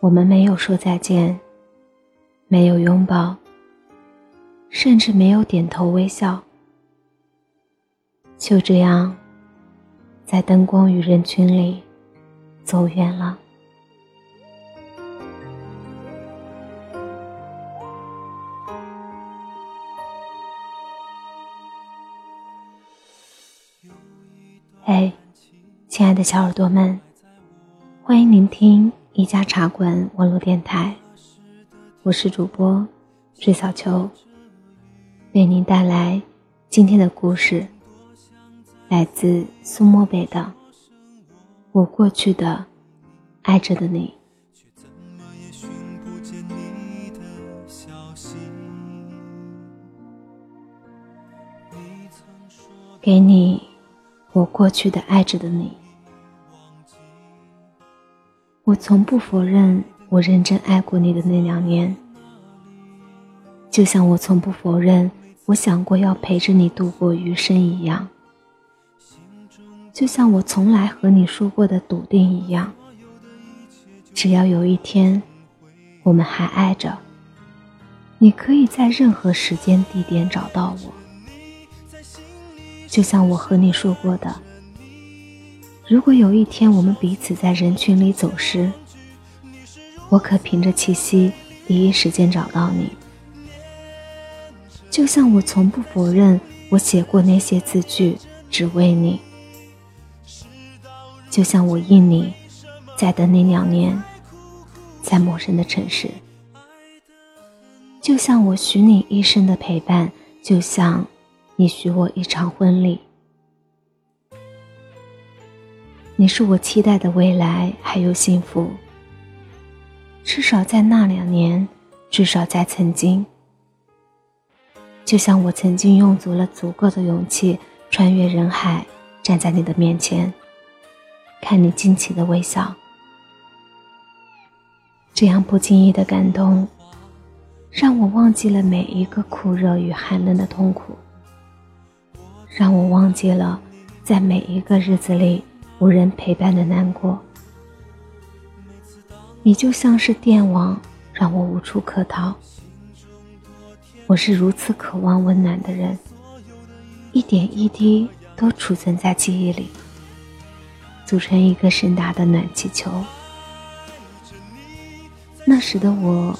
我们没有说再见，没有拥抱，甚至没有点头微笑，就这样，在灯光与人群里走远了。嘿，亲爱的小耳朵们，欢迎聆听一家茶馆网络电台，我是主播水小秋，为您带来今天的故事，来自苏漠北的《我过去的爱着的你》，给你。我过去的爱着的你，我从不否认我认真爱过你的那两年，就像我从不否认我想过要陪着你度过余生一样，就像我从来和你说过的笃定一样，只要有一天我们还爱着，你可以在任何时间地点找到我。就像我和你说过的，如果有一天我们彼此在人群里走失，我可凭着气息第一时间找到你。就像我从不否认我写过那些字句只为你，就像我应你在的那两年，在陌生的城市，就像我许你一生的陪伴，就像。你许我一场婚礼，你是我期待的未来，还有幸福。至少在那两年，至少在曾经。就像我曾经用足了足够的勇气，穿越人海，站在你的面前，看你惊奇的微笑。这样不经意的感动，让我忘记了每一个酷热与寒冷的痛苦。让我忘记了，在每一个日子里无人陪伴的难过。你就像是电网，让我无处可逃。我是如此渴望温暖的人，一点一滴都储存在记忆里，组成一个盛大的暖气球。那时的我，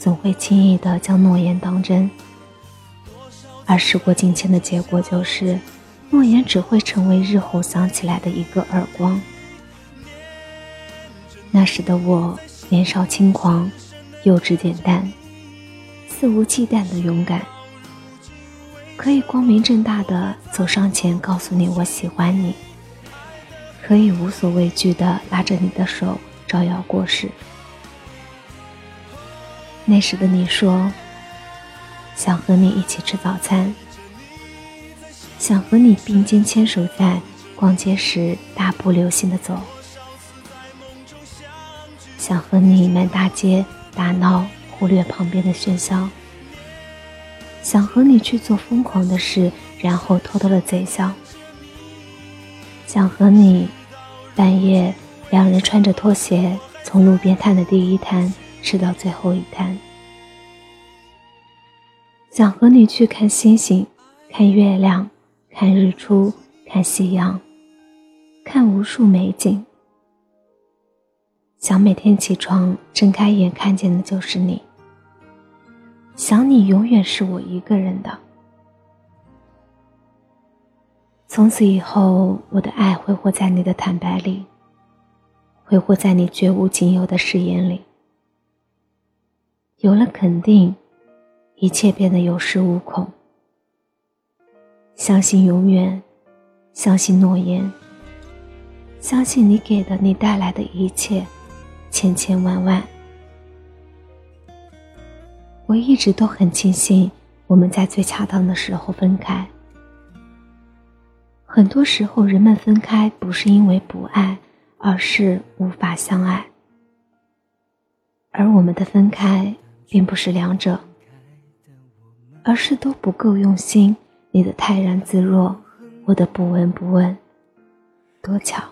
总会轻易的将诺言当真。而时过境迁的结果就是，诺言只会成为日后想起来的一个耳光。那时的我年少轻狂，幼稚简单，肆无忌惮的勇敢，可以光明正大的走上前告诉你我喜欢你，可以无所畏惧的拉着你的手招摇过市。那时的你说。想和你一起吃早餐，想和你并肩牵手在逛街时大步流星的走，想和你满大街打闹，忽略旁边的喧嚣，想和你去做疯狂的事，然后偷偷的贼笑，想和你半夜两人穿着拖鞋从路边摊的第一摊吃到最后一摊。想和你去看星星，看月亮，看日出，看夕阳，看无数美景。想每天起床睁开眼看见的就是你。想你永远是我一个人的。从此以后，我的爱挥霍在你的坦白里，挥霍在你绝无仅有的誓言里。有了肯定。一切变得有恃无恐。相信永远，相信诺言，相信你给的、你带来的一切，千千万万。我一直都很庆幸我们在最恰当的时候分开。很多时候，人们分开不是因为不爱，而是无法相爱。而我们的分开，并不是两者。而是都不够用心，你的泰然自若，我的不闻不问，多巧！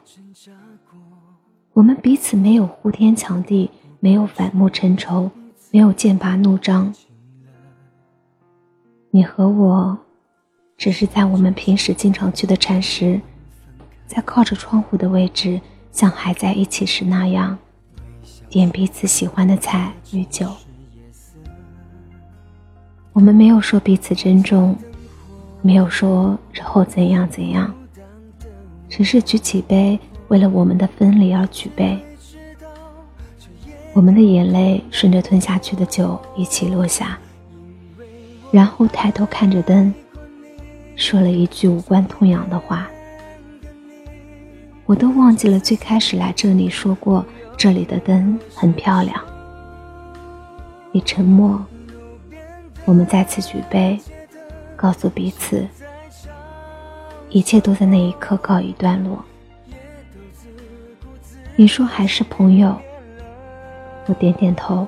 我们彼此没有呼天抢地，没有反目成仇，没有剑拔弩张。你和我，只是在我们平时经常去的禅室，在靠着窗户的位置，像还在一起时那样，点彼此喜欢的菜与酒。我们没有说彼此珍重，没有说日后怎样怎样，只是举起杯，为了我们的分离而举杯。我们的眼泪顺着吞下去的酒一起落下，然后抬头看着灯，说了一句无关痛痒的话。我都忘记了最开始来这里说过这里的灯很漂亮。你沉默，我们再次举杯，告诉彼此，一切都在那一刻告一段落。你说还是朋友。我点点头，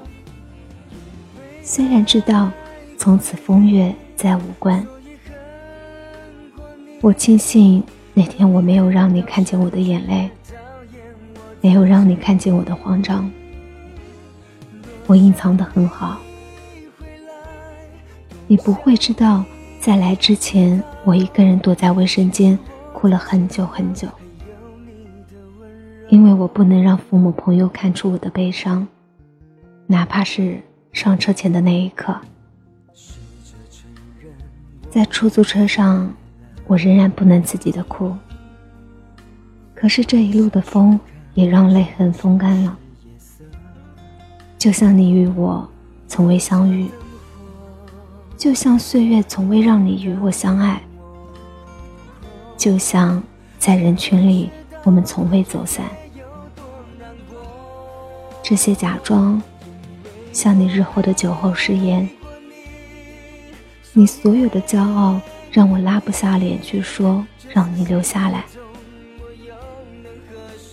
虽然知道从此风月再无关。我庆幸那天我没有让你看见我的眼泪，没有让你看见我的慌张。我隐藏的很好，你不会知道，在来之前，我一个人躲在卫生间哭了很久很久，因为我不能让父母朋友看出我的悲伤。哪怕是上车前的那一刻，在出租车上，我仍然不能自己的哭。可是这一路的风也让泪痕风干了，就像你与我从未相遇，就像岁月从未让你与我相爱，就像在人群里我们从未走散。这些假装。像你日后的酒后誓言，你所有的骄傲让我拉不下脸去说，让你留下来，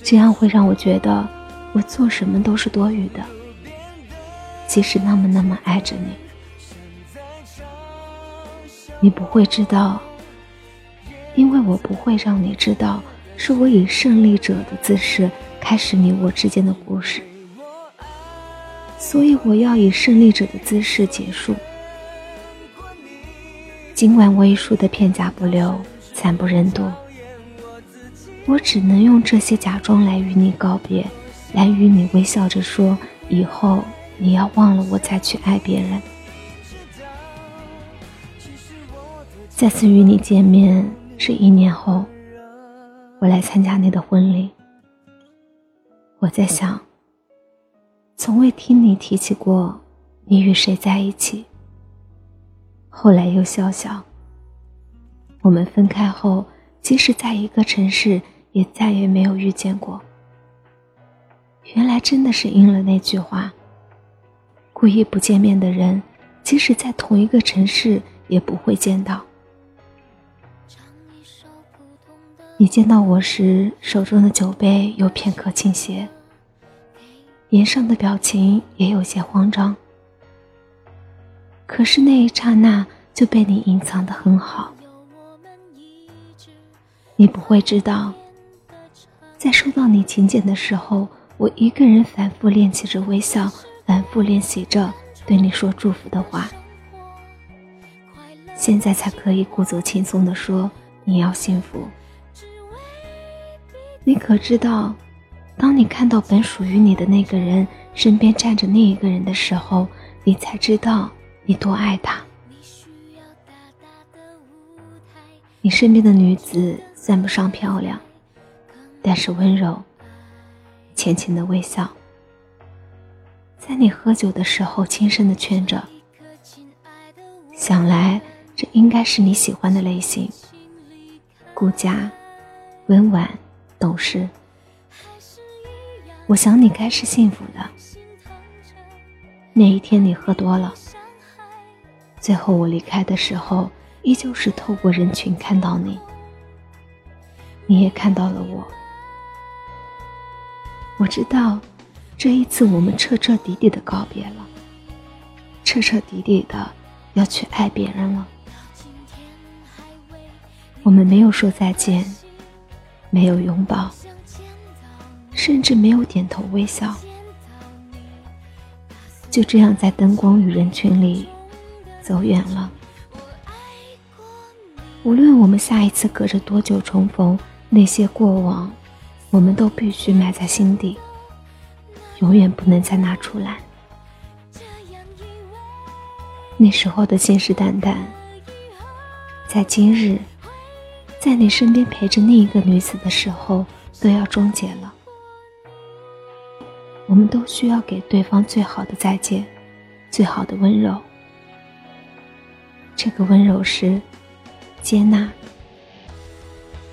这样会让我觉得我做什么都是多余的。即使那么那么爱着你，你不会知道，因为我不会让你知道，是我以胜利者的姿势开始你我之间的故事。所以我要以胜利者的姿势结束。尽管我已输得片甲不留，惨不忍睹，我只能用这些假装来与你告别，来与你微笑着说：以后你要忘了我，再去爱别人。再次与你见面是一年后，我来参加你的婚礼。我在想。从未听你提起过你与谁在一起。后来又笑笑。我们分开后，即使在一个城市，也再也没有遇见过。原来真的是应了那句话：故意不见面的人，即使在同一个城市，也不会见到。你见到我时，手中的酒杯有片刻倾斜。脸上的表情也有些慌张，可是那一刹那就被你隐藏的很好。你不会知道，在收到你请柬的时候，我一个人反复练习着微笑，反复练习着对你说祝福的话。现在才可以故作轻松的说你要幸福。你可知道？当你看到本属于你的那个人身边站着另一个人的时候，你才知道你多爱他。你身边的女子算不上漂亮，但是温柔、浅浅的微笑，在你喝酒的时候轻声的劝着。想来这应该是你喜欢的类型：顾家、温婉、懂事。我想你该是幸福的。那一天你喝多了，最后我离开的时候，依旧是透过人群看到你，你也看到了我。我知道，这一次我们彻彻底底的告别了，彻彻底底的要去爱别人了。我们没有说再见，没有拥抱。甚至没有点头微笑，就这样在灯光与人群里走远了。无论我们下一次隔着多久重逢，那些过往，我们都必须埋在心底，永远不能再拿出来。那时候的信誓旦旦，在今日，在你身边陪着另一个女子的时候，都要终结了。我们都需要给对方最好的再见，最好的温柔。这个温柔是接纳，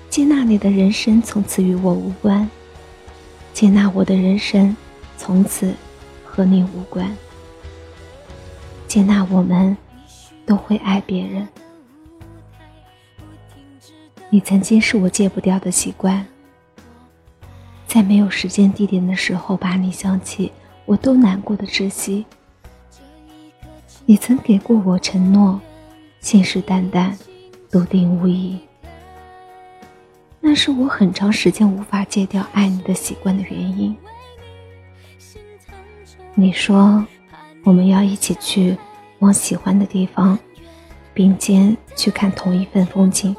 接纳你的人生从此与我无关，接纳我的人生从此和你无关。接纳我们都会爱别人。你曾经是我戒不掉的习惯，在没有时间地点的时候把你想起，我都难过的窒息。你曾给过我承诺，信誓旦旦，笃定无疑。那是我很长时间无法戒掉爱你的习惯的原因。你说。我们要一起去往喜欢的地方，并肩去看同一份风景。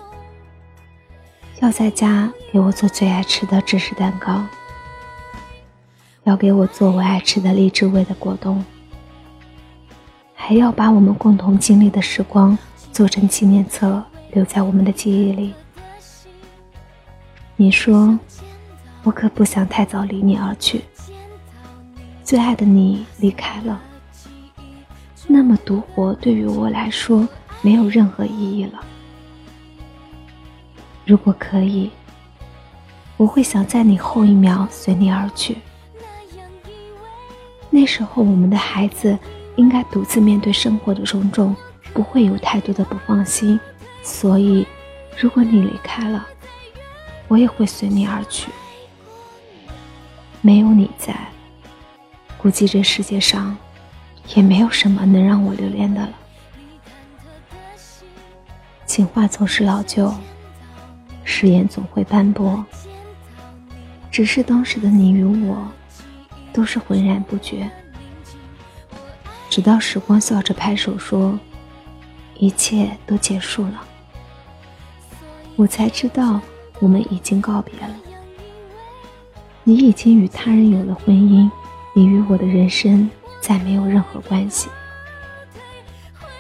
要在家给我做最爱吃的芝士蛋糕，要给我做我爱吃的荔枝味的果冻，还要把我们共同经历的时光做成纪念册，留在我们的记忆里。你说，我可不想太早离你而去。最爱的你离开了。那么独活对于我来说没有任何意义了。如果可以，我会想在你后一秒随你而去。那时候我们的孩子应该独自面对生活的种种，不会有太多的不放心。所以，如果你离开了，我也会随你而去。没有你在，估计这世界上。也没有什么能让我留恋的了。情话总是老旧，誓言总会斑驳。只是当时的你与我，都是浑然不觉。直到时光笑着拍手说：“一切都结束了。”我才知道，我们已经告别了。你已经与他人有了婚姻，你与我的人生。再没有任何关系，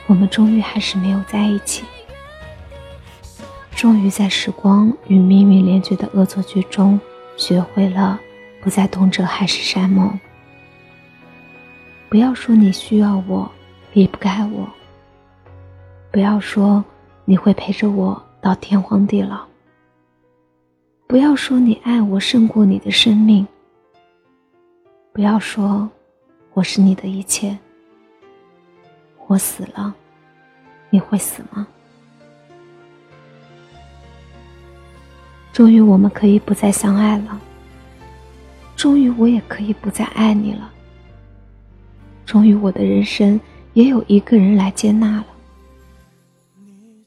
我们终于还是没有在一起。终于在时光与命运连绝的恶作剧中，学会了不再动辄海誓山盟。不要说你需要我，离不开我。不要说你会陪着我到天荒地老。不要说你爱我胜过你的生命。不要说。我是你的一切。我死了，你会死吗？终于，我们可以不再相爱了。终于，我也可以不再爱你了。终于，我的人生也有一个人来接纳了。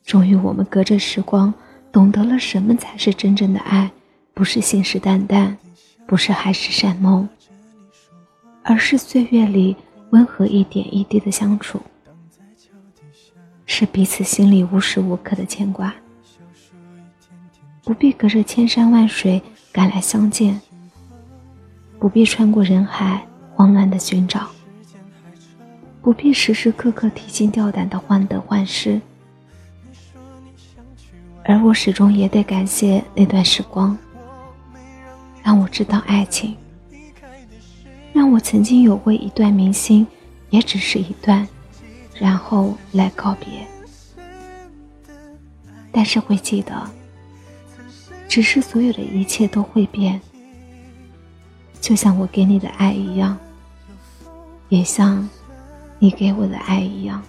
终于，我们隔着时光，懂得了什么才是真正的爱，不是信誓旦旦，不是海誓山盟。而是岁月里温和一点一滴的相处，是彼此心里无时无刻的牵挂。不必隔着千山万水赶来相见，不必穿过人海慌乱的寻找，不必时时刻刻提心吊胆的患得患失。而我始终也得感谢那段时光，让我知道爱情。让我曾经有过一段明星，也只是一段，然后来告别。但是会记得，只是所有的一切都会变，就像我给你的爱一样，也像你给我的爱一样。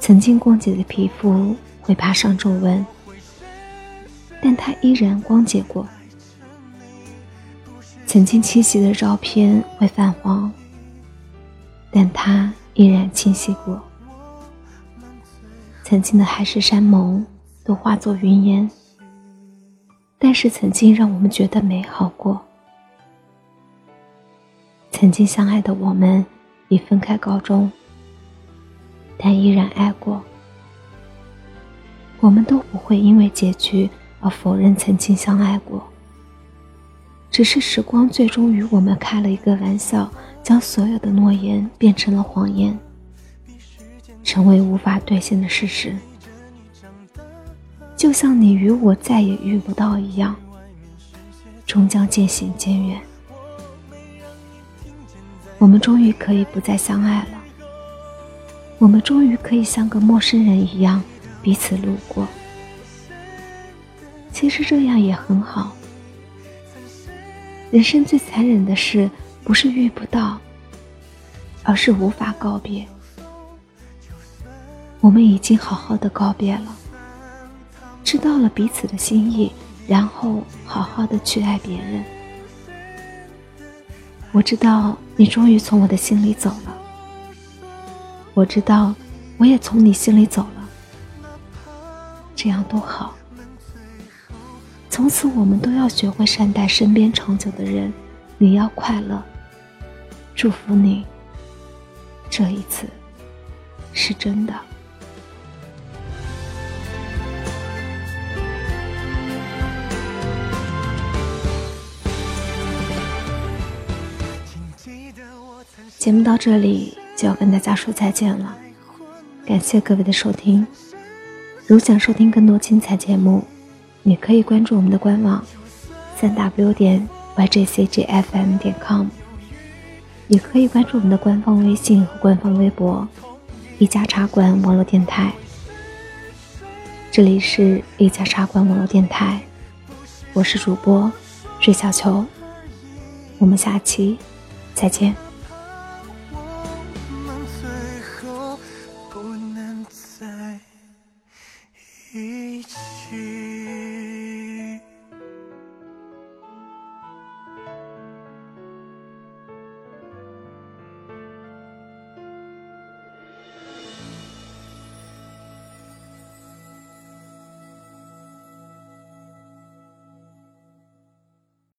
曾经光洁的皮肤会爬上皱纹，但它依然光洁过。曾经清晰的照片会泛黄，但它依然清晰过。曾经的海誓山盟都化作云烟，但是曾经让我们觉得美好过。曾经相爱的我们以分开告终，但依然爱过。我们都不会因为结局而否认曾经相爱过，只是时光最终与我们开了一个玩笑，将所有的诺言变成了谎言，成为无法兑现的事实。就像你与我再也遇不到一样，终将渐行渐远。我们终于可以不再相爱了，我们终于可以像个陌生人一样彼此路过。其实这样也很好。人生最残忍的事，不是遇不到，而是无法告别。我们已经好好的告别了，知道了彼此的心意，然后好好的去爱别人。我知道你终于从我的心里走了，我知道我也从你心里走了，这样多好。从此我们都要学会善待身边长久的人，你要快乐，祝福你。这一次是真的。节目到这里就要跟大家说再见了，感谢各位的收听。如想收听更多精彩节目，你可以关注我们的官网，三 w 点 yjcgfm 点 com，也可以关注我们的官方微信和官方微博“一家茶馆网络电台”。这里是一家茶馆网络电台，我是主播水小球，我们下期再见。